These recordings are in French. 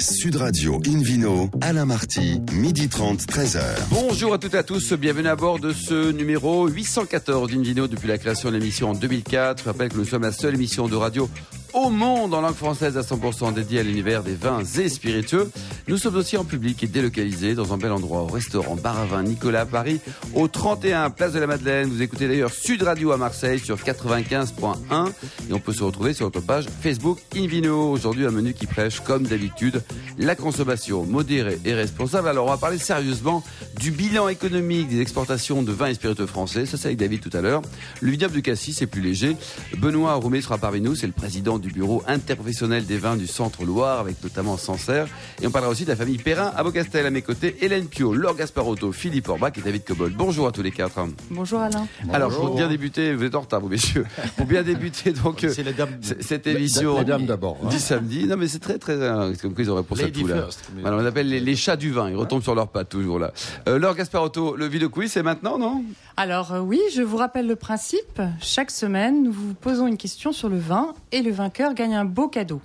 Sud Radio Invino, Alain Marty, midi 30, 13h. Bonjour à toutes et à tous, bienvenue à bord de ce numéro 814 d'Invino depuis la création de l'émission en 2004. Je rappelle que nous sommes la seule émission de radio au monde en langue française à 100% dédiée à l'univers des vins et spiritueux. Nous sommes aussi en public et délocalisés dans un bel endroit au restaurant Bar à Vin Nicolas Paris, au 31 Place de la Madeleine. Vous écoutez d'ailleurs Sud Radio à Marseille sur 95.1 et on peut se retrouver sur notre page Facebook Invino. Aujourd'hui, un menu qui prêche, comme d'habitude, la consommation modérée et responsable. Alors, on va parler sérieusement du bilan économique des exportations de vins et spiritueux français. Ça, c'est avec David tout à l'heure. Le vignoble du Cassis, c'est plus léger. Benoît Roumet sera parmi nous. C'est le président du bureau interprofessionnel des vins du Centre Loire, avec notamment Sancerre. Et on parlera aussi de la famille Perrin à Beaucastel à mes côtés. Hélène Pio, Laure Gasparotto, Philippe Orbach et David Cobol. Bonjour à tous les quatre. Bonjour Alain. Alors, pour bien débuter, vous êtes en retard, vous messieurs. Pour bien débuter, donc, C'est la dame- c- cette émission. La dame d'abord, hein. Du samedi. Non, mais c'est très, très, euh, c'est comme quoi ils auraient pour ça Lady tout, là. first, mais- Voilà, on appelle les, les chats du vin. Ils retombent sur leurs pattes, toujours, là. Euh, Laure Gasparotto, le vidéo quiz, c'est maintenant, non? Alors euh, oui, je vous rappelle le principe. Chaque semaine, nous vous posons une question sur le vin et le gagne un beau cadeau.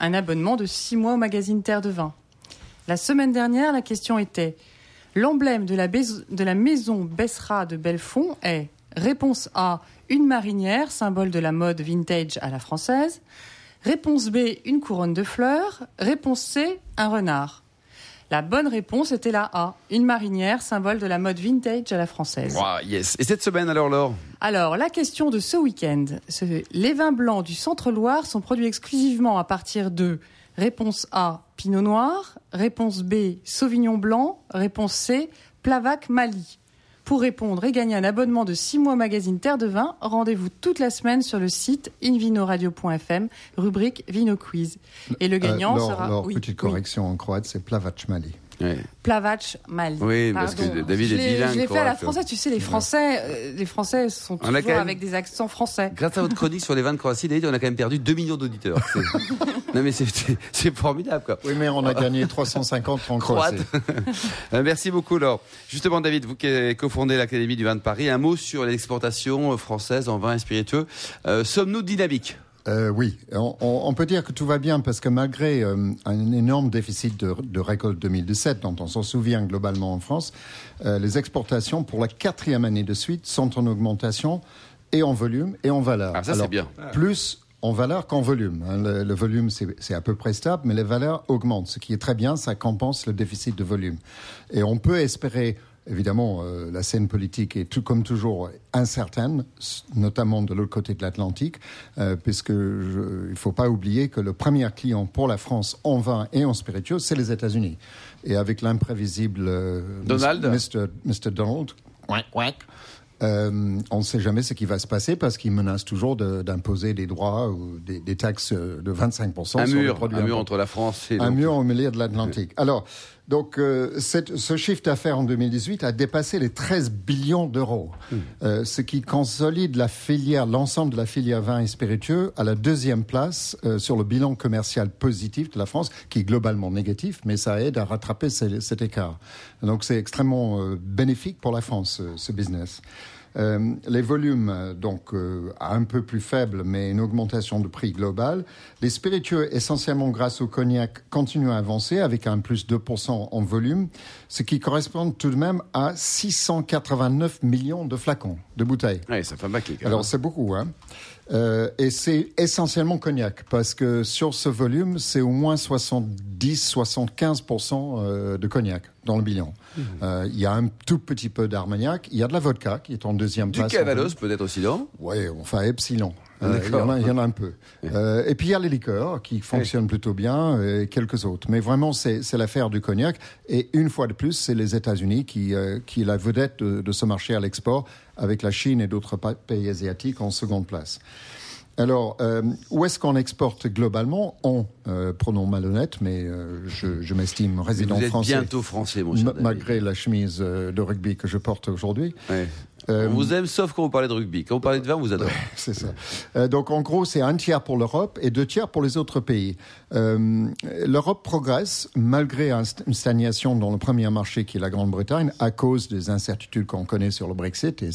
Un abonnement de 6 mois au magazine Terre de Vin. La semaine dernière, la question était L'emblème de la, bais- de la maison Bessera de Belfond est Réponse A, une marinière, symbole de la mode vintage à la française. Réponse B, une couronne de fleurs. Réponse C, un renard. La bonne réponse était la A, une marinière, symbole de la mode vintage à la française. Yes. Et cette semaine, alors, Laure? Alors, la question de ce week-end. Les vins blancs du Centre-Loire sont produits exclusivement à partir de réponse A, Pinot Noir, réponse B, Sauvignon Blanc, réponse C, Plavac Mali. Pour répondre et gagner un abonnement de 6 mois au magazine Terre de Vin, rendez-vous toute la semaine sur le site invinoradio.fm, rubrique Vino Quiz. Et le gagnant Euh, Laure, sera... Laure, oui, petite oui, correction en croate, c'est Plavachmali. Ouais. Plavac Mali. Oui, parce que. David Je est bilingue, Je l'ai fait à la française, tu sais, les Français, euh, les Français sont On toujours même- avec des accents français. Grâce à votre chronique sur les vins de Croatie, David, on a quand même perdu 2 millions d'auditeurs. Non, mais c'est- formidable, quoi. Oui, mais on a gagné 350 en Croate. croate. Euh, Merci beaucoup, Laure. Justement, David, vous qui cofondé l'Académie du vin de Paris, un mot sur l'exportation française en vin et spiritueux. Euh, Sommes-nous dynamiques? Euh, oui, on, peut dire que tout va bien parce que malgré euh, un énorme déficit de, de récolte 2017, dont on s'en souvient globalement en France, euh, les exportations pour la quatrième année de suite sont en augmentation et en volume et en valeur. Ah, ça, c'est Alors, bien. Plus en valeur qu'en volume. hein. Le, le volume, c'est c'est à peu près stable, mais les valeurs augmentent, ce qui est très bien, ça compense le déficit de volume. Et on peut espérer, évidemment, euh, la scène politique est tout comme toujours incertaine, notamment de l'autre côté de l'Atlantique, euh, puisque je- il ne faut pas oublier que le premier client pour la France en vin et en spiritueux, c'est les États-Unis. Et avec l'imprévisible euh, Donald. Mr. Mr. Donald, quack, quack, euh, on ne sait jamais ce qui va se passer parce qu'il menace toujours de- d'imposer des droits ou des, des taxes de 25% Un sur les mur, produits un mur entre la France et Un mur au milieu de l'Atlantique. Alors, donc, euh, cette- ce chiffre d'affaires en 2018 a dépassé les 13 billions d'euros, Hmm. euh, ce qui consolide la filière, l'ensemble de la filière vin et spiritueux à la deuxième place euh, sur le bilan commercial positif de la France, qui est globalement négatif, mais ça aide à rattraper ce- cet écart. Donc, c'est extrêmement euh, bénéfique pour la France, ce, ce business. Euh, les volumes, donc, euh, un peu plus faibles, mais une augmentation de prix global. Les spiritueux, essentiellement grâce au cognac, continuent à avancer avec un plus 2% en volume, ce qui correspond tout de même à 689 millions de flacons, de bouteilles. Ouais, ça fait quand même. Alors c'est beaucoup, hein. Euh, et c'est essentiellement cognac, parce que sur ce volume, c'est au moins 70-75% euh, de cognac dans le bilan. Mhm. Euh, Il y a un tout petit peu d'armagnac, il y a de la vodka qui est en deuxième du place. Cavalos, volume. peut-être aussi, non? Oui, enfin Epsilon. Ah, Euh, il, y en a, il y en a un peu. Euh, et puis il y a les liqueurs qui fonctionnent plutôt bien et quelques autres. Mais vraiment, c'est l'affaire du cognac. Et une fois de plus, c'est les États-Unis qui, euh, qui est la vedette de, de ce marché à l'export, avec la Chine et d'autres pa- pays asiatiques en seconde place. Alors, euh, où est-ce qu'on exporte globalement? On, euh, pronom malhonnête, mais euh, je, je m'estime résident Vous êtes français. bientôt français, mon cher David. Malgré la chemise de rugby que je porte aujourd'hui. Ouais. On vous aime, sauf quand vous parlez de rugby. Quand vous parlez de vin, on vous adore. c'est ça. Euh, donc en gros, c'est un tiers pour l'Europe et deux tiers pour les autres pays. Euh, L'Europe progresse malgré une stagnation dans le premier marché qui est la Grande-Bretagne à cause des incertitudes qu'on connaît sur le Brexit et,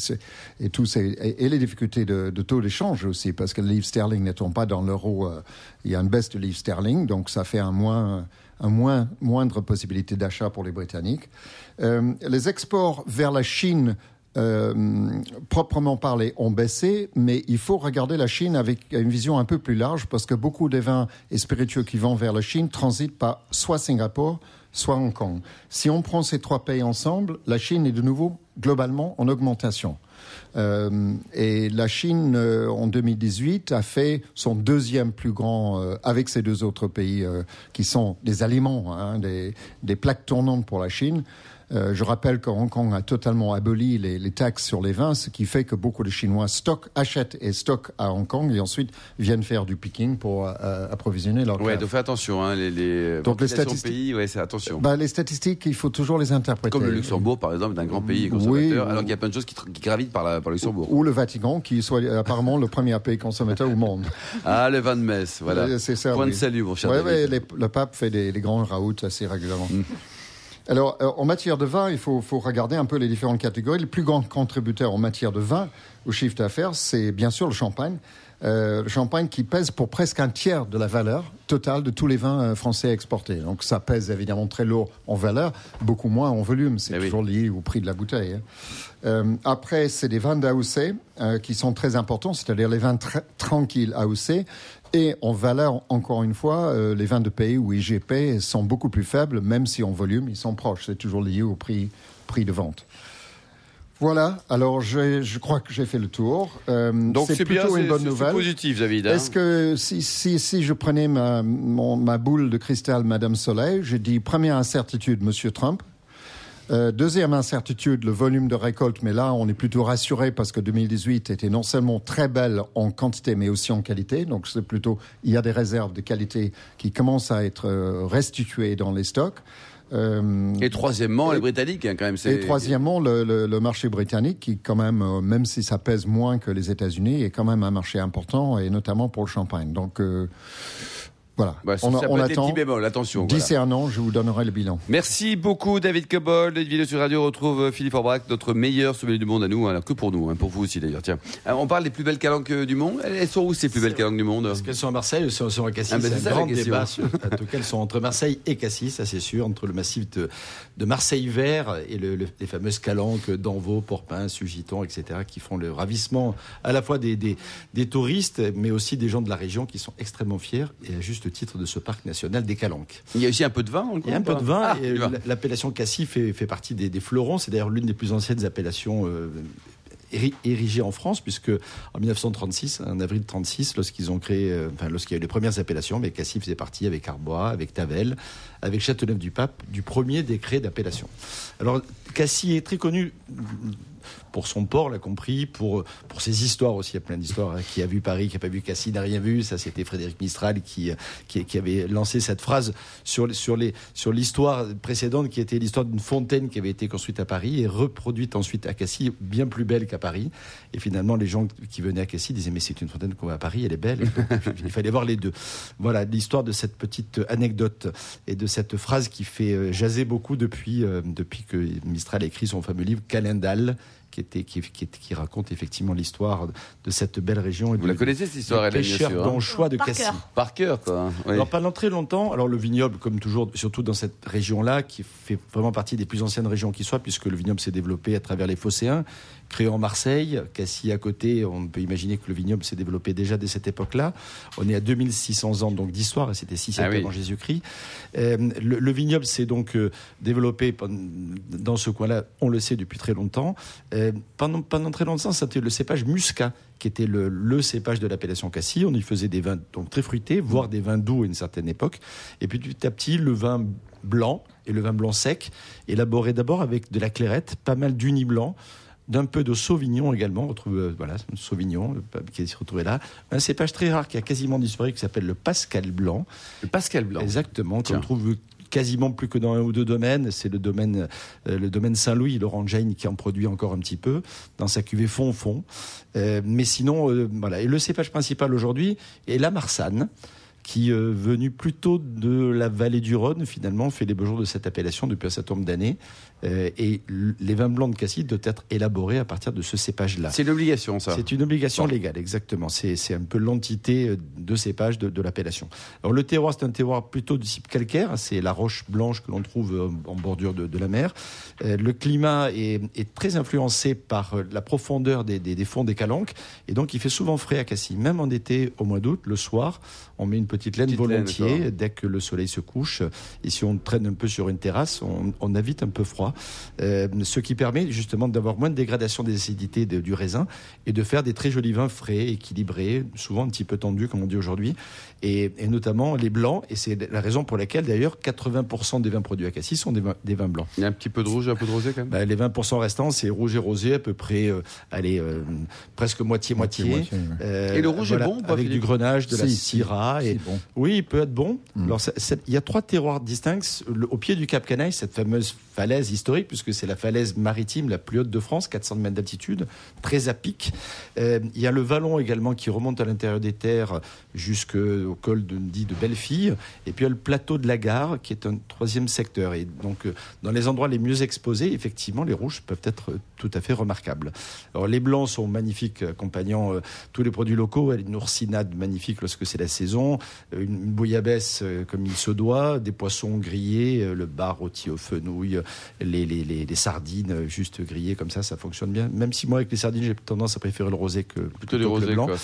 et, tous ces, et, les difficultés de, de taux d'échange aussi, parce que le livre sterling n'étant pas dans l'euro, euh, il y a une baisse de livre sterling, donc ça fait un moins un moins, moindre possibilité d'achat pour les Britanniques. Euh, les exports vers la Chine euh, proprement parlé, ont baissé, mais il faut regarder la Chine avec une vision un peu plus large parce que beaucoup des vins et spiritueux qui vont vers la Chine transitent par soit Singapour, soit Hong Kong. Si on prend ces trois pays ensemble, la Chine est de nouveau globalement en augmentation. Euh, et la Chine, euh, en 2018, a fait son deuxième plus grand, avec ces deux autres pays qui sont des aliments, hein, des, des plaques tournantes pour la Chine. Euh, je rappelle que Hong Kong a totalement aboli les, les, taxes sur les vins, ce qui fait que beaucoup de Chinois stockent, achètent et stockent à Hong Kong et ensuite viennent faire du picking pour euh, approvisionner leur Ouais, donc fais attention. Hein, les, les donc les statistiques, pays, ouais, c'est attention. Bah, les statistiques, il faut toujours les interpréter. Comme le Luxembourg, par exemple, d'un grand pays consommateur, oui, alors qu'il y a plein de choses qui, qui gravitent par, la, par, le Luxembourg. Ou le Vatican, qui soit apparemment le premier pays consommateur au monde. Ah, le vin de Metz, voilà. C'est ça. Point de salut, mon cher. Ouais, ouais, le pape fait des, des grands raouts assez régulièrement. Mm. Alors, euh, en matière de vin, il faut, regarder un peu les différentes catégories. Le plus grand contributeur en matière de vin au chiffre d'affaires, c'est bien sûr le champagne. Euh, le champagne qui pèse pour presque un tiers de la valeur totale de tous les vins euh, français exportés. Donc ça pèse évidemment très lourd en valeur, beaucoup moins en volume. C'est eh toujours lié au prix de la bouteille. Hein. après, c'est des vins d'AOC qui sont très importants, c'est-à-dire les vins tranquilles AOC. Et en valeur, encore une fois, euh, les vins de pays ou IGP sont beaucoup plus faibles, même si en volume, ils sont proches. C'est toujours lié au prix, prix de vente. Voilà, alors je, crois que j'ai fait le tour. Euh, Donc c'est plutôt une bonne nouvelle. C'est positif, David. Hein. Est-ce que si, si, si, je prenais ma, ma boule de cristal, Madame Soleil, je dis première incertitude, Monsieur Trump. Euh, deuxième incertitude, le volume de récolte, mais là on est plutôt rassuré parce que 2018 était non seulement très belle en quantité mais aussi en qualité. Donc c'est plutôt il y a des réserves de qualité qui commencent à être euh, restituées dans les stocks. Euh, et troisièmement, les Britanniques, hein, quand même. Et troisièmement, le, le, le, marché britannique, qui quand même, euh, même si ça pèse moins que les États-Unis, est quand même un marché important, et notamment pour le champagne. Donc, euh, voilà. Bah, on, ça on attend. Bémol, attention. Discernant, je vous donnerai le bilan. Merci beaucoup, David Cobol. Les vidéos sur Radio retrouve euh, Philippe Orbrac, notre meilleur sommelier du monde à nous, alors que pour nous, hein, pour vous aussi d'ailleurs. Tiens, euh, on parle des plus belles calanques euh, du monde. Elles sont où ces plus belles calanques du monde Est-ce qu'elles sont à Marseille ou sont à Cassis? Ah, ben, C'est un grand débat. en tout cas, elles sont entre Marseille et Cassis, ça c'est sûr, entre le massif de, de Marseille vert et le, les fameuses calanques d'Anvaux, Porpin, Sugiton, etc., qui font le ravissement à la fois des, des, des touristes, mais aussi des gens de la région qui sont extrêmement fiers et à juste titre de ce parc national des Calanques. Il y a aussi un peu de vin Il y a un peu de vin. Ah, l'appellation Cassis fait, fait, partie des, des fleurons. C'est d'ailleurs l'une des plus anciennes appellations euh, érigées en France, puisque en 1936, en avril 36, lorsqu'ils ont créé, euh, enfin, lorsqu'il y a eu les premières appellations, mais Cassis faisait partie avec Arbois, avec Tavel, avec Châteauneuf-du-Pape, du premier décret d'appellation. Alors, Cassis est très connu pour son port, l'a compris, pour, pour ses histoires aussi. Il y a plein d'histoires. Hein. Qui a vu Paris, qui n'a pas vu Cassis, n'a rien vu. Ça, c'était Frédéric Mistral qui, qui, avait lancé cette phrase sur, sur, les, sur l'histoire précédente, qui était l'histoire d'une fontaine qui avait été construite à Paris et reproduite ensuite à Cassis, bien plus belle qu'à Paris. Et finalement, les gens qui venaient à Cassis disaient Mais c'est une fontaine qu'on voit à Paris, elle est belle. il fallait voir les deux. Voilà l'histoire de cette petite anecdote et de cette phrase qui fait euh, jaser beaucoup depuis, euh, depuis que Mistral a écrit son fameux livre Calendal qui, était, qui, qui, raconte effectivement l'histoire de cette belle région. Et Vous la connaissez cette histoire, elle Pêcheur hein choix de Cassis. Par cœur, quoi. Alors pendant très longtemps, alors le vignoble, comme toujours, surtout dans cette région-là, qui fait vraiment partie des plus anciennes régions qui soient, puisque le vignoble s'est développé à travers les phocéens, créé en Marseille, Cassis à côté, on peut imaginer que le vignoble s'est développé déjà dès cette époque-là. On est à 2600 ans donc d'histoire, et c'était 6 siècles ah avant Jésus-Christ. Euh, le, vignoble s'est donc euh, développé dans ce coin-là, on le sait depuis très longtemps. Euh, pendant, pendant très longtemps, c'était le cépage muscat qui était le, le cépage de l'appellation Cassis. On y faisait des vins donc très fruités, voire des vins doux à une certaine époque. Et puis petit à petit, le vin blanc et le vin blanc sec, élaboré d'abord avec de la clairette, pas mal d'uni blanc, d'un peu de Sauvignon également. On retrouve euh, voilà, Sauvignon qui est retrouvé là. Un cépage très rare qui a quasiment disparu qui s'appelle le Pascal Blanc. Le Pascal Blanc. Exactement, qu'on trouve quasiment plus que dans un ou deux domaines. C'est le domaine, domaine Saint-Louis, Laurent Jane qui en produit encore un petit peu dans sa cuvée fond-fond. mais sinon, voilà. Et le cépage principal aujourd'hui est la Marsanne qui, euh, venu plutôt de la vallée du Rhône, finalement, fait les beaux jours de cette appellation depuis un certain nombre d'années. Euh, et les vins blancs de Cassis doivent être élaborés à partir de ce cépage-là. C'est une obligation, ça C'est une obligation légale, exactement. C'est un peu l'entité euh, de cépage de, l'appellation. Alors le terroir, c'est un terroir plutôt de type calcaire. C'est la roche blanche que l'on trouve euh, en bordure de, la mer. le climat est, très influencé par la profondeur des, fonds des calanques. Et donc, il fait souvent frais à Cassis. Même en été, au mois d'août, le soir, on met une petite laine volontiers dès que le soleil se couche. Et si on traîne un peu sur une terrasse, on, on a vite un peu froid. Euh, ce qui permet justement d'avoir moins de dégradation des acidités du raisin et de faire des très jolis vins frais, équilibrés, souvent un petit peu tendus comme on dit aujourd'hui, et, notamment les blancs. Et c'est la raison pour laquelle d'ailleurs 80% des vins produits à Cassis sont des vins, blancs. Il y a un petit peu de rouge, un peu de rosé quand même? Bah, les 20% restants, c'est rouge et rosé à peu près, euh, allez, euh, presque moitié moitié. et le rouge est bon avec du grenage, de la syrah. Et, bon. Oui, il peut être bon. Mm. Alors, il y a trois terroirs distincts. au pied du Cap Canaille, cette fameuse falaise historique, puisque c'est la falaise maritime la plus haute de France, 400 mètres d'altitude, très à pic. Euh, il y a le vallon également qui remonte à l'intérieur des terres jusqu'au col de, dit de Bellefille. Et puis il y a le plateau de la gare qui est un troisième secteur. Et donc, euh, dans les endroits les mieux exposés, effectivement, les rouges peuvent être tout à fait remarquables. Alors, les blancs sont magnifiques, accompagnant euh, tous les produits locaux. Une oursinade magnifique lorsque c'est la saison, une, bouillabaisse comme il se doit, des poissons grillés, le bar rôti aux fenouilles, les, les, les, sardines juste grillées comme ça, ça fonctionne bien. Même si moi, avec les sardines, j'ai tendance à préférer le rosé que plutôt, le blanc. Quoi,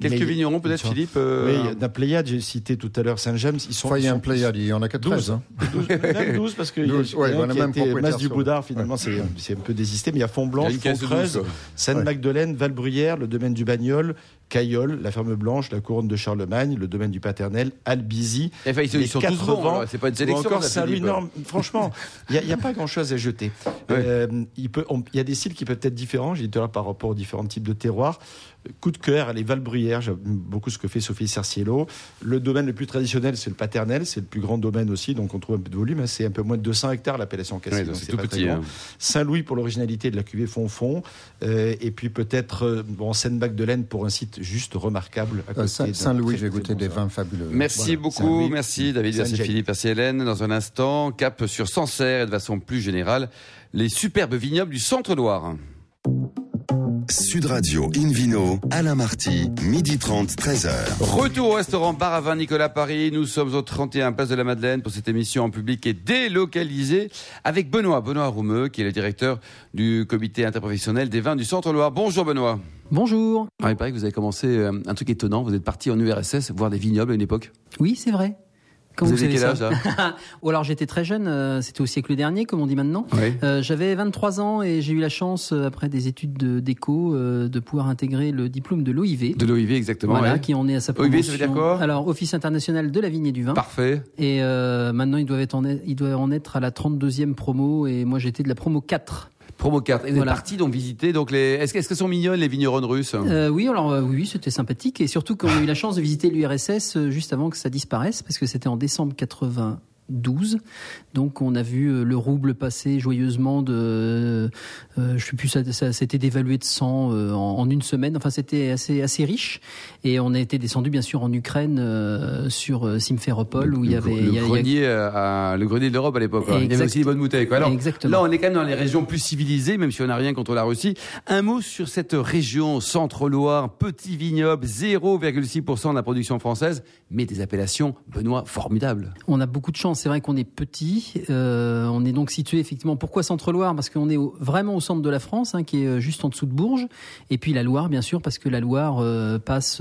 Quelques vignerons peut-être, Philippe euh... Oui, la Pléiade, j'ai cité tout à l'heure Saint-James. Ils sont. il y a un Pléiade, il y en a 14. 12, hein. 12 même 12 parce que 12, y a, ouais, a, Masse du Boudard, finalement, c'est un peu désisté, mais il y a Font-Blanche, Font-Creuse, Sainte-Magdeleine, Valbruyère, le domaine du Bagnol, Caillol, la ferme blanche, la couronne de Charlemagne, le domaine du paternel, Albizy. Enfin, ils, sont tous bons, c'est pas une sélection. Encore Saint-Louis. franchement, il n'y a, pas grand-chose à jeter. Euh, il, peut, il y a des styles qui peuvent être différents, j'ai dit par rapport aux différents types de terroirs. Coup de cœur, les Valbruyères, j'aime beaucoup ce que fait Sophie Cerciello. Le domaine le plus traditionnel, c'est le paternel, c'est le plus grand domaine aussi, donc on trouve un peu de volume. Hein. c'est un peu moins de 200 hectares l'appellation Cassis. c'est tout petit. Hein. Saint-Louis pour l'originalité de la cuvée fond-fond. Euh, et puis peut-être euh, bon, Seine-Bac-de-Laine pour un site juste remarquable. Euh, Saint-Louis, j'ai goûté des vins fabuleux. Merci beaucoup, merci David, merci Philippe, merci Hélène. Dans un instant, cap sur Sancerre et de façon plus générale, les superbes vignobles du Centre-Loire. Sud Radio Invino, Alain Marty, midi 30, 13h. Retour au restaurant Bar à vin Nicolas Paris. Nous sommes au 31 Place de la Madeleine pour cette émission en public et délocalisée avec Benoît, Benoît Roumeux, qui est le directeur du comité interprofessionnel des vins du Centre-Loire. Bonjour Benoît. Bonjour. Ah, il paraît que vous avez commencé euh, un truc étonnant. Vous êtes parti en URSS voir des vignobles à une époque. Oui, c'est vrai. Quand vous, avez quel âge Ou alors j'étais très jeune, euh, c'était au siècle dernier, comme on dit maintenant. Euh, J'avais 23 ans et j'ai eu la chance, euh, après des études d'éco, euh, de pouvoir intégrer le diplôme de l'OIV. De l'OIV, exactement. Voilà, qui en est à sa promotion. OIV, ça veut dire quoi Alors, Office international de la vigne et du vin. Parfait. Et maintenant, ils doivent, être en, ils doivent en être à la 32e promo et moi j'étais de la promo 4. Promo carte. Et vous êtes parti donc visiter donc les. Est-ce qu'elles sont mignonnes les vignerons russes? Euh, Oui, alors euh, oui, c'était sympathique et surtout qu'on a eu la chance de visiter l'URSS euh, juste avant que ça disparaisse parce que c'était en décembre 80 12. Donc on a vu euh, le rouble passer joyeusement de, euh, je sais plus, ça, ça s'était dévalué de 100 euh, en, une semaine. Enfin c'était assez assez riche. Et on a été descendu bien sûr en Ukraine sur Simferopol où il y avait le, grenier, à, le grenier de l'Europe à l'époque. Il y avait aussi des bonnes bouteilles. Quoi. Alors, Là on est quand même dans les régions plus civilisées, même si on n'a rien contre la Russie. Un mot sur cette région Centre-Loire, petit vignoble, 0,6% de la production française, mais des appellations Benoît formidables. On a beaucoup de chance c'est vrai qu'on est petit. Euh, on est donc situé effectivement. Pourquoi Centre-Loire? Parce qu'on est vraiment au centre de la France, hein, qui est euh, juste en dessous de Bourges. Et puis la Loire, bien sûr, parce que la Loire euh, passe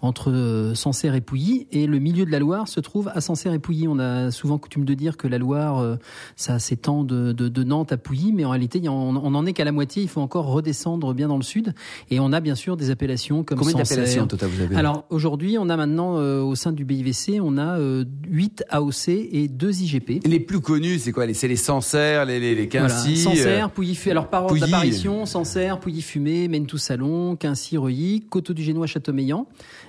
entre Sancerre et Pouilly. Et le milieu de la Loire se trouve à Sancerre et Pouilly. On a souvent coutume de dire que la Loire, ça s'étend de, de, Nantes à Pouilly, mais en réalité, on, n'en est qu'à la moitié. Il faut encore redescendre bien dans le sud. Et on a bien sûr des appellations comme Combien d'appellations total vous avez Alors aujourd'hui, on a maintenant au sein du BIVC, on a 8 AOC et deux IGP. Les plus connus, c'est quoi C'est les Sancerre, les, les, les Quincy voilà. Sancerre, Pouilly, alors par ordre d'apparition, Sancerre, Pouilly Fumé, Mentou Salon, Quincy, Reuilly, Coteau du Génois, Châteaumeillan.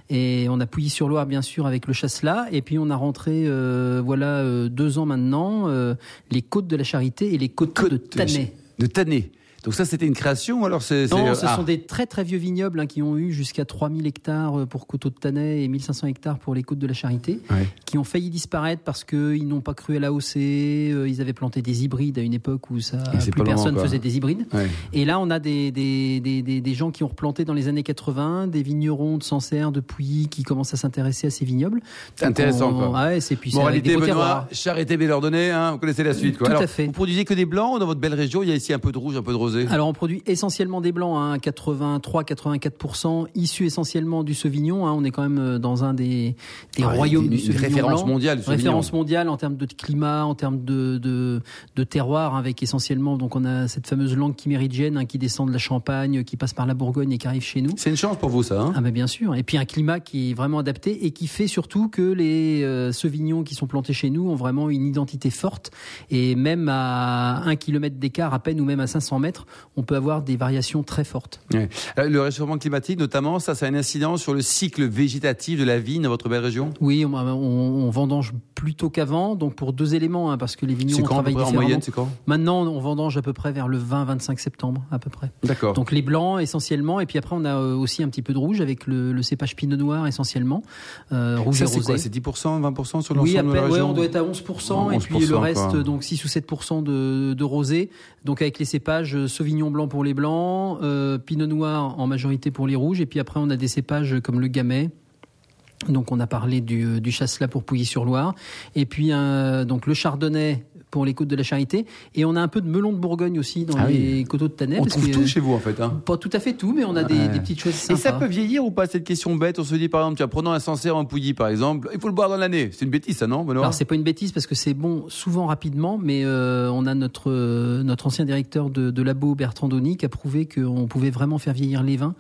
Et on a Pouilly-sur-Loire, bien sûr, avec le Chasselas. Et puis on a rentré, euh, voilà, euh, deux ans maintenant, euh, les Côtes de la Charité et les Côtes, de Tanay. De Tanay. Donc ça, c'était une création alors c'est, Non, ce ah. sont des très très vieux vignobles hein, qui ont eu jusqu'à 3000 hectares euh, pour Coteau de Tanay et 1500 hectares pour les Côtes de la Charité, qui ont failli disparaître parce qu'ils n'ont pas cru à l'AOC, euh, ils avaient planté des hybrides à une époque où ça, plus personne faisait des hybrides. Et là, on a des, des, des, des, gens qui ont replanté dans les années 80, des vignerons de Sancerre, de Pouilly qui commencent à s'intéresser à ces vignobles. C'est intéressant quoi. Ouais, c'est puis Moralité, Benoît, charité Bélardonnais, hein, vous connaissez la suite quoi. Tout à fait. Vous produisez que des blancs dans votre belle région, il y a ici un peu de rouge, un peu de alors on produit essentiellement des blancs, hein, 83-84%, issus essentiellement du Sauvignon. Hein, on est quand même euh, dans un des, des royaumes du Sauvignon référence mondiale. Référence mondiale en termes de climat, en termes de, de, de terroir, avec essentiellement donc on a cette fameuse langue chiméridienne hein, qui descend de la Champagne, qui passe par la Bourgogne et qui arrive chez nous. C'est une chance pour vous ça. Hein ah mais bien sûr. Et puis un climat qui est vraiment adapté et qui fait surtout que les euh, Sauvignons qui sont plantés chez nous ont vraiment une identité forte et même à un kilomètre d'écart à peine ou même à 500 mètres, on peut avoir des variations très fortes. Euh, le réchauffement climatique, notamment, ça, ça a une incidence sur le cycle végétatif de la vigne dans votre belle région? Oui, on, on, vendange plus tôt qu'avant, donc pour deux éléments, hein, parce que les vignerons travaillent différemment. En moyenne, c'est quand? Maintenant, on vendange à peu près vers le 20-25 septembre, à peu près. D'accord. Donc les blancs essentiellement, et puis après on a euh, aussi un petit peu de rouge avec le, cépage pinot noir essentiellement, euh, rouge ça, et rosé. C'est 10%, 20% sur l'ensemble oui, de la région Oui, on doit être à 11%, et puis le reste, donc 6 ou 7% de, de rosé. Donc avec les cépages Sauvignon blanc pour les blancs, euh, Pinot Noir en majorité pour les rouges, et puis après on a des cépages comme le Gamay. Donc on a parlé du, euh, Chasselas pour Pouilly-sur-Loire, et puis donc le Chardonnay pour les côtes de la Charité. Et on a un peu de melon de Bourgogne aussi dans ah les coteaux de Tanais. On trouve tout chez vous en fait. Hein. Pas tout à fait tout, mais on a des, petites choses sympas. Et ça peut vieillir ou pas cette question bête? On se dit par exemple, tiens, prenons un Sancerre en Pouilly par exemple, il faut le boire dans l'année. C'est une bêtise ça, non Alors c'est pas une bêtise parce que c'est bon souvent rapidement, mais euh, on a notre euh, notre ancien directeur de, de labo Bertrand Donny qui a prouvé qu'on pouvait vraiment faire vieillir les vins.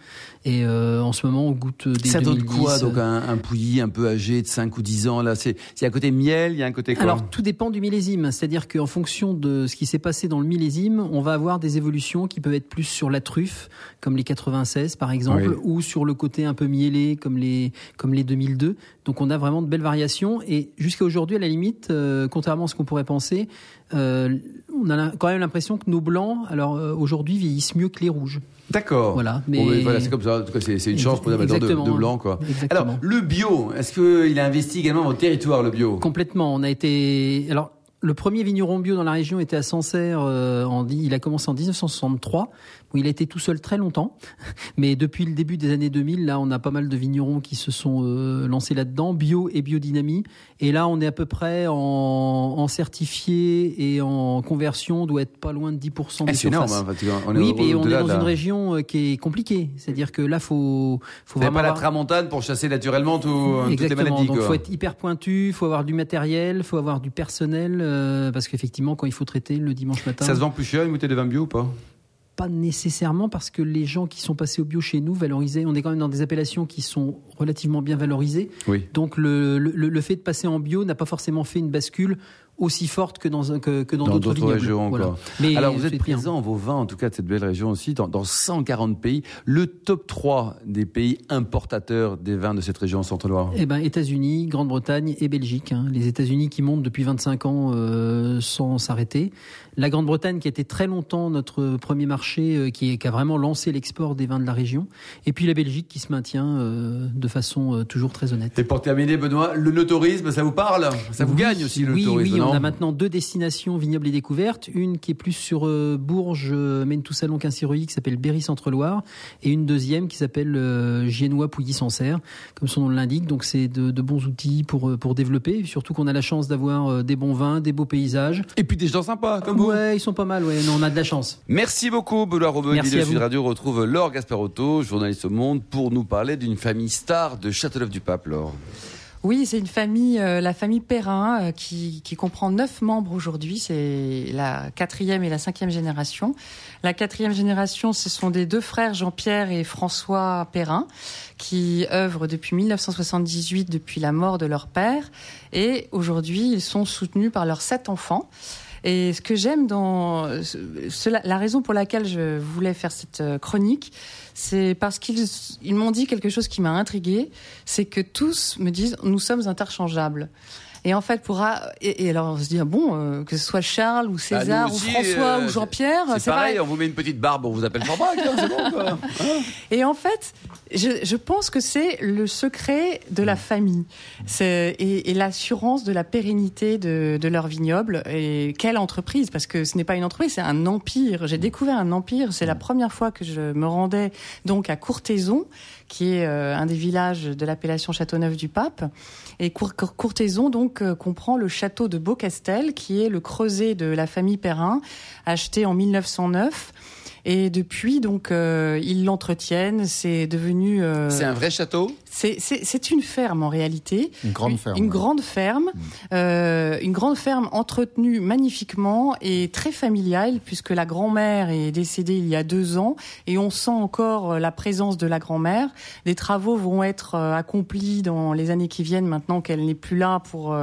Et euh, en ce moment on goûte des Ça donne quoi donc un, un, Pouilly un peu âgé de 5 ou 10 ans là? C'est à côté miel, il y a un côté quoi? Alors tout dépend du millésime, c'est-à-dire qu'en fonction de ce qui s'est passé dans le millésime, on va avoir des évolutions qui peuvent être plus sur la truffe, comme les 96 par exemple, ou sur le côté un peu mielé, comme les, comme les 2002. Donc on a vraiment de belles variations. Et jusqu'à aujourd'hui, à la limite, euh, contrairement à ce qu'on pourrait penser, euh, on a quand même l'impression que nos blancs, alors euh, aujourd'hui, vieillissent mieux que les rouges. D'accord. Voilà, mais voilà, c'est comme ça. En tout cas, c'est une chance pour les amateurs de, de, blanc, quoi. Alors, le bio, est-ce qu'il a investi également au territoire, le bio? Complètement. On a été. Alors, le premier vigneron bio dans la région était à Sancerre. Euh, en, il a commencé en 1963 où il a été tout seul très longtemps. Mais depuis le début des années 2000, là, on a pas mal de vignerons qui se sont euh, lancés là-dedans, bio et biodynamie. Et là, on est à peu près en, en certifié et en conversion, on doit être pas loin de 10% des C'est énorme, hein, on est Oui, et on est dans une région euh, qui est compliquée. C'est-à-dire que là, faut, faut vraiment. pas la tramontane pour chasser naturellement tout, toutes les maladies. Donc, faut être hyper pointu, faut avoir du matériel, faut avoir du personnel, euh, parce qu'effectivement, quand il faut traiter le dimanche matin. Ça se vend plus cher une bouteille de vin bio ou pas? Pas nécessairement parce que les gens qui sont passés au bio chez nous valorisaient. On est quand même dans des appellations qui sont relativement bien valorisées. Oui. Donc le, le, le fait de passer en bio n'a pas forcément fait une bascule aussi forte que dans que, que dans d'autres régions. Mais Alors vous êtes présent, vos vins, en tout cas de cette belle région aussi, dans, dans 140 pays. Le top 3 des pays importateurs des vins de cette région Centre-Loire Eh ben, États-Unis, Grande-Bretagne et Belgique. Hein. Les États-Unis qui montent depuis 25 ans euh, sans s'arrêter. La Grande-Bretagne qui était très longtemps notre premier marché, euh, qui, qui, a vraiment lancé l'export des vins de la région. Et puis la Belgique qui se maintient euh, de façon toujours très honnête. Et pour terminer, Benoît, le, le tourisme, ça vous parle? Ça vous gagne aussi le oui, tourisme Oui, on a maintenant deux destinations vignobles et découvertes. Une qui est plus sur euh, Bourges, euh, Salon, Quincy-Reuilly, qui s'appelle Berry-Centre-Loire, et une deuxième qui s'appelle euh, Giennois Pouilly-Sancerre, comme son nom l'indique. Donc c'est de, de, bons outils pour euh, pour développer. Surtout qu'on a la chance d'avoir des bons vins, des beaux paysages. Et puis des gens sympas comme vous. Ouais, ils sont pas mal. Ouais, non, on a de la chance. Merci beaucoup, Benoît Robin. Merci Sud Radio retrouve Laure Gasparotto, journaliste au Monde, pour nous parler d'une famille star de Châteauneuf du Pape, Laure. Oui, c'est une famille, euh, la famille Perrin, euh, qui, qui, comprend neuf membres aujourd'hui. C'est la quatrième et la cinquième génération. La quatrième génération, ce sont des deux frères Jean-Pierre et François Perrin, qui œuvrent depuis 1978, depuis la mort de leur père. Et aujourd'hui, ils sont soutenus par leurs sept enfants. Et ce que j'aime dans la raison pour laquelle je voulais faire cette euh, chronique, c'est parce qu'ils ils m'ont dit quelque chose qui m'a intriguée, c'est que tous me disent nous sommes interchangeables. Et en fait, pour et, alors on se dit ah bon, euh, que ce soit Charles ou bah, César ou François euh, ou Jean-Pierre, c'est pareil, On vous met une petite barbe, on vous appelle Jean-Marc, c'est bon quoi. et en fait, je, je pense que c'est le secret de la famille, c'est et, et l'assurance de la pérennité de, de leur vignoble. Et quelle entreprise Parce que ce n'est pas une entreprise, c'est un empire. J'ai découvert un empire. C'est la première fois que je me rendais donc à Courtaison qui est euh, un des villages de l'appellation Châteauneuf-du-Pape. Et Courtaison donc euh, comprend le château de Beaucastel, qui est le creuset de la famille Perrin, acheté en 1909 et depuis, donc, euh, ils l'entretiennent. C'est devenu. Euh, c'est un vrai château? C'est une ferme en réalité. Une grande ferme. Une, grande ferme, mm. euh, une grande ferme entretenue magnifiquement et très familiale puisque la grand-mère est décédée il y a deux ans et on sent encore la présence de la grand-mère. Des travaux vont être accomplis dans les années qui viennent maintenant qu'elle n'est plus là pour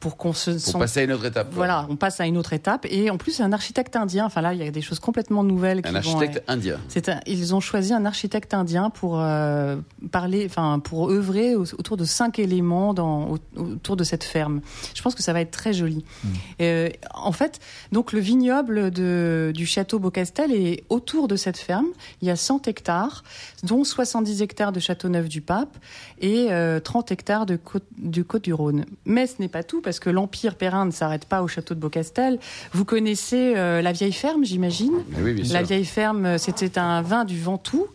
pour qu'on se. Pour passer à une autre étape. Voilà, on passe à une autre étape et en plus c'est un architecte indien. Enfin là, il y a des choses complètement nouvelles un architecte indien. ils ont choisi un architecte indien pour euh, parler, enfin pour œuvrer autour de cinq éléments dans, autour de cette ferme. Je pense que ça va être très joli. Hmm. Euh, en fait, donc le vignoble de, du château Beaucastel est autour de cette ferme. Il y a 100 hectares, dont 70 hectares de Châteauneuf-du-Pape et 30 euh, hectares de côte, du Côte-du-Rhône. Mais ce n'est pas tout parce que l'empire Perrin ne s'arrête pas au château de Beaucastel. Vous connaissez la vieille ferme, j'imagine? Oui, bien sûr vieille ferme, c'était un vin du Ventoux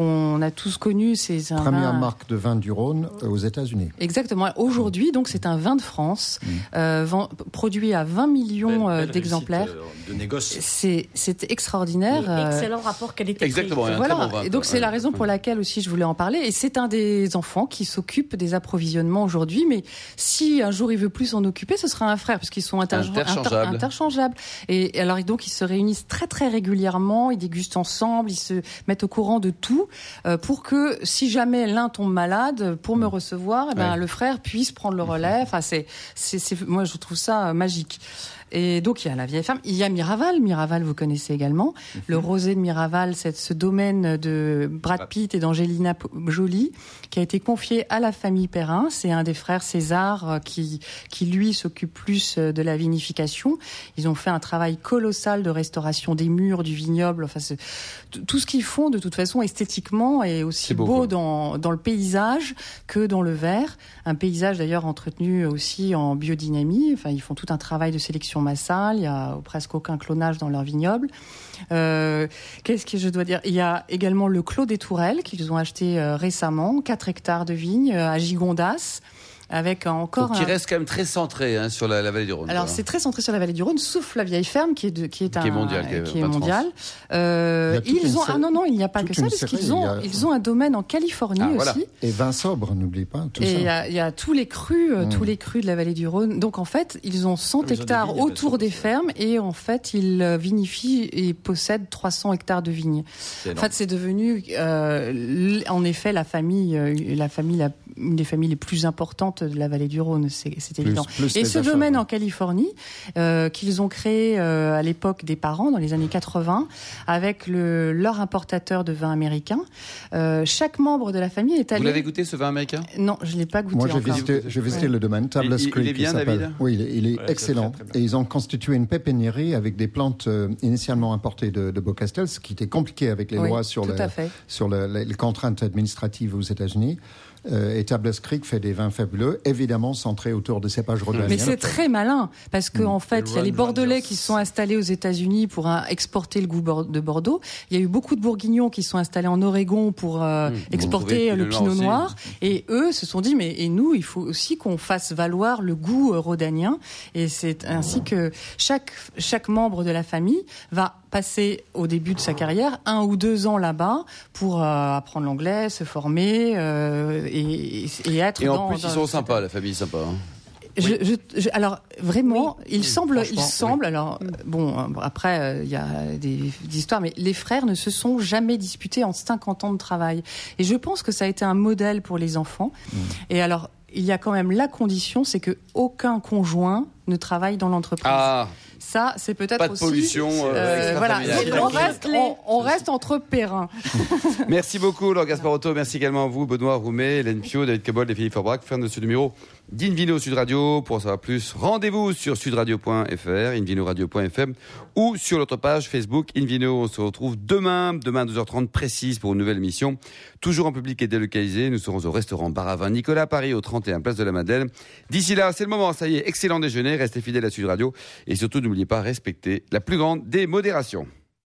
qu'on a tous connu. C'est un première marque de vin du Rhône euh, aux États-Unis. Exactement. Aujourd'hui, donc, c'est un vin de France mm. euh, produit à 20 millions euh, d'exemplaires. De négoce. C'est extraordinaire. excellent rapport qualité. Exactement. Voilà. Et donc, c'est la raison pour laquelle aussi je voulais en parler. Et c'est un des enfants qui s'occupe des approvisionnements aujourd'hui. Mais si un jour il veut plus s'en occuper, ce sera un frère, parce qu'ils sont interchangeables. interchangeables. Et alors, donc, ils se réunissent très très régulièrement. Ils dégustent ensemble. Ils se mettent au courant de tout euh, pour que si jamais l'un tombe malade, pour me mm. recevoir, eh ben, le frère puisse prendre le relais. Enfin, c'est, c'est, moi je trouve ça euh, magique. Et donc il y a la vieille femme, il y a Miraval. Miraval, vous connaissez également. Mhm. Le rosé de Miraval, c'est ce domaine de Brad Pitt et d'Angelina Jolie qui a été confié à la famille Perrin. C'est un des frères César euh, qui, qui lui s'occupe plus euh, de la vinification. Ils ont fait un travail colossal de restauration des murs, du vignoble. Enfin, tout ce qu'ils font de toute façon esthétiquement est aussi beau, dans, dans le paysage que dans le verre. Un paysage d'ailleurs entretenu aussi en biodynamie. Enfin, ils font tout un travail de sélection il y a presque aucun clonage dans leur vignoble. Euh, qu'est-ce que je dois dire? Il y a également le Clos des Tourelles qu'ils ont acheté euh, récemment, 4 hectares de vignes euh, à Gigondas avec encore. Donc, qui reste quand même très centré hein, sur la, vallée du Rhône. Alors c'est très centré sur la vallée du Rhône, sauf la vieille ferme qui est de, qui est un, qui est mondial, qui est, mondial. Euh, ils ont ah non non il n'y a pas que ça parce qu'ils ont ils ont un domaine en Californie ah, aussi. Et vin sobre, n'oublie pas. Tout et il y, y, a tous les crus, euh, tous les crus de la vallée du Rhône. Donc en fait ils ont 100 ah, hectares autour des fermes et en fait ils euh, vinifient et possèdent 300 hectares de vignes. En fait c'est devenu euh, en effet la famille la famille la, une des familles les plus importantes de la vallée du Rhône c'est évident. et ce domaine en Californie, euh, qu'ils ont créé euh, à l'époque des parents, dans les années 80, avec le, leur importateur de vin américain, euh, chaque membre de la famille est allé... Vous l'avez goûté ce vin américain? Non, je ne l'ai pas goûté Moi, j'ai visité, visité le domaine Tablas Creek. Il est bien, David? Oui, il est, excellent. et ils ont constitué une pépiniérie avec des plantes initialement importées de, de Beaucastel, ce qui était compliqué avec les lois sur, sur les contraintes administratives aux États-Unis. Euh, et Creek fait des vins fabuleux, évidemment centrés autour de cépages rhodaniens. Mais c'est très malin, parce qu'en en fait, il y a les Bordelais qui sont installés aux États-Unis pour exporter le goût de Bordeaux. Il y a eu beaucoup de Bourguignons qui sont installés en Oregon pour euh, mm. exporter le Pinot Noir. Et eux se sont dit, mais et nous, il faut aussi qu'on fasse valoir le goût euh, rhodanien. Et c'est ainsi que chaque chaque membre de la famille va passer au début de sa carrière un ou deux ans là-bas pour euh, apprendre l'anglais, se former euh, et, et, être. Et en plus, ils sont sympas, la famille sympa. Hein. Je, je, alors vraiment, il semble, il semble. Alors bon, après il y a des, des, histoires, mais les frères ne se sont jamais disputés en 50 ans de travail. Et je pense que ça a été un modèle pour les enfants. Mm. Et alors il y a quand même la condition, c'est que aucun conjoint ne travaille dans l'entreprise. Ah. Ça, c'est peut-être pas de pollution. Euh, euh voilà, on reste, on, on reste, entre périns. merci beaucoup, Laure Gasparotto. Merci également à vous, Benoît Roumet, Hélène Pio, David Cabol et Philippe Forbrac. Fin de ce numéro d'Invino Sud Radio. Pour en savoir plus, rendez-vous sur sudradio.fr, invinoradio.fm ou sur notre page Facebook Invino. On se retrouve demain, demain à 12h30 précise pour une nouvelle émission. Toujours en public et délocalisé. Nous serons au restaurant Baravin Nicolas Paris au 31 Place de la Madeleine. D'ici là, c'est le moment. Ça y est, excellent déjeuner. Restez fidèles à Sud Radio et surtout n'oubliez pas, respecter la plus grande des modérations.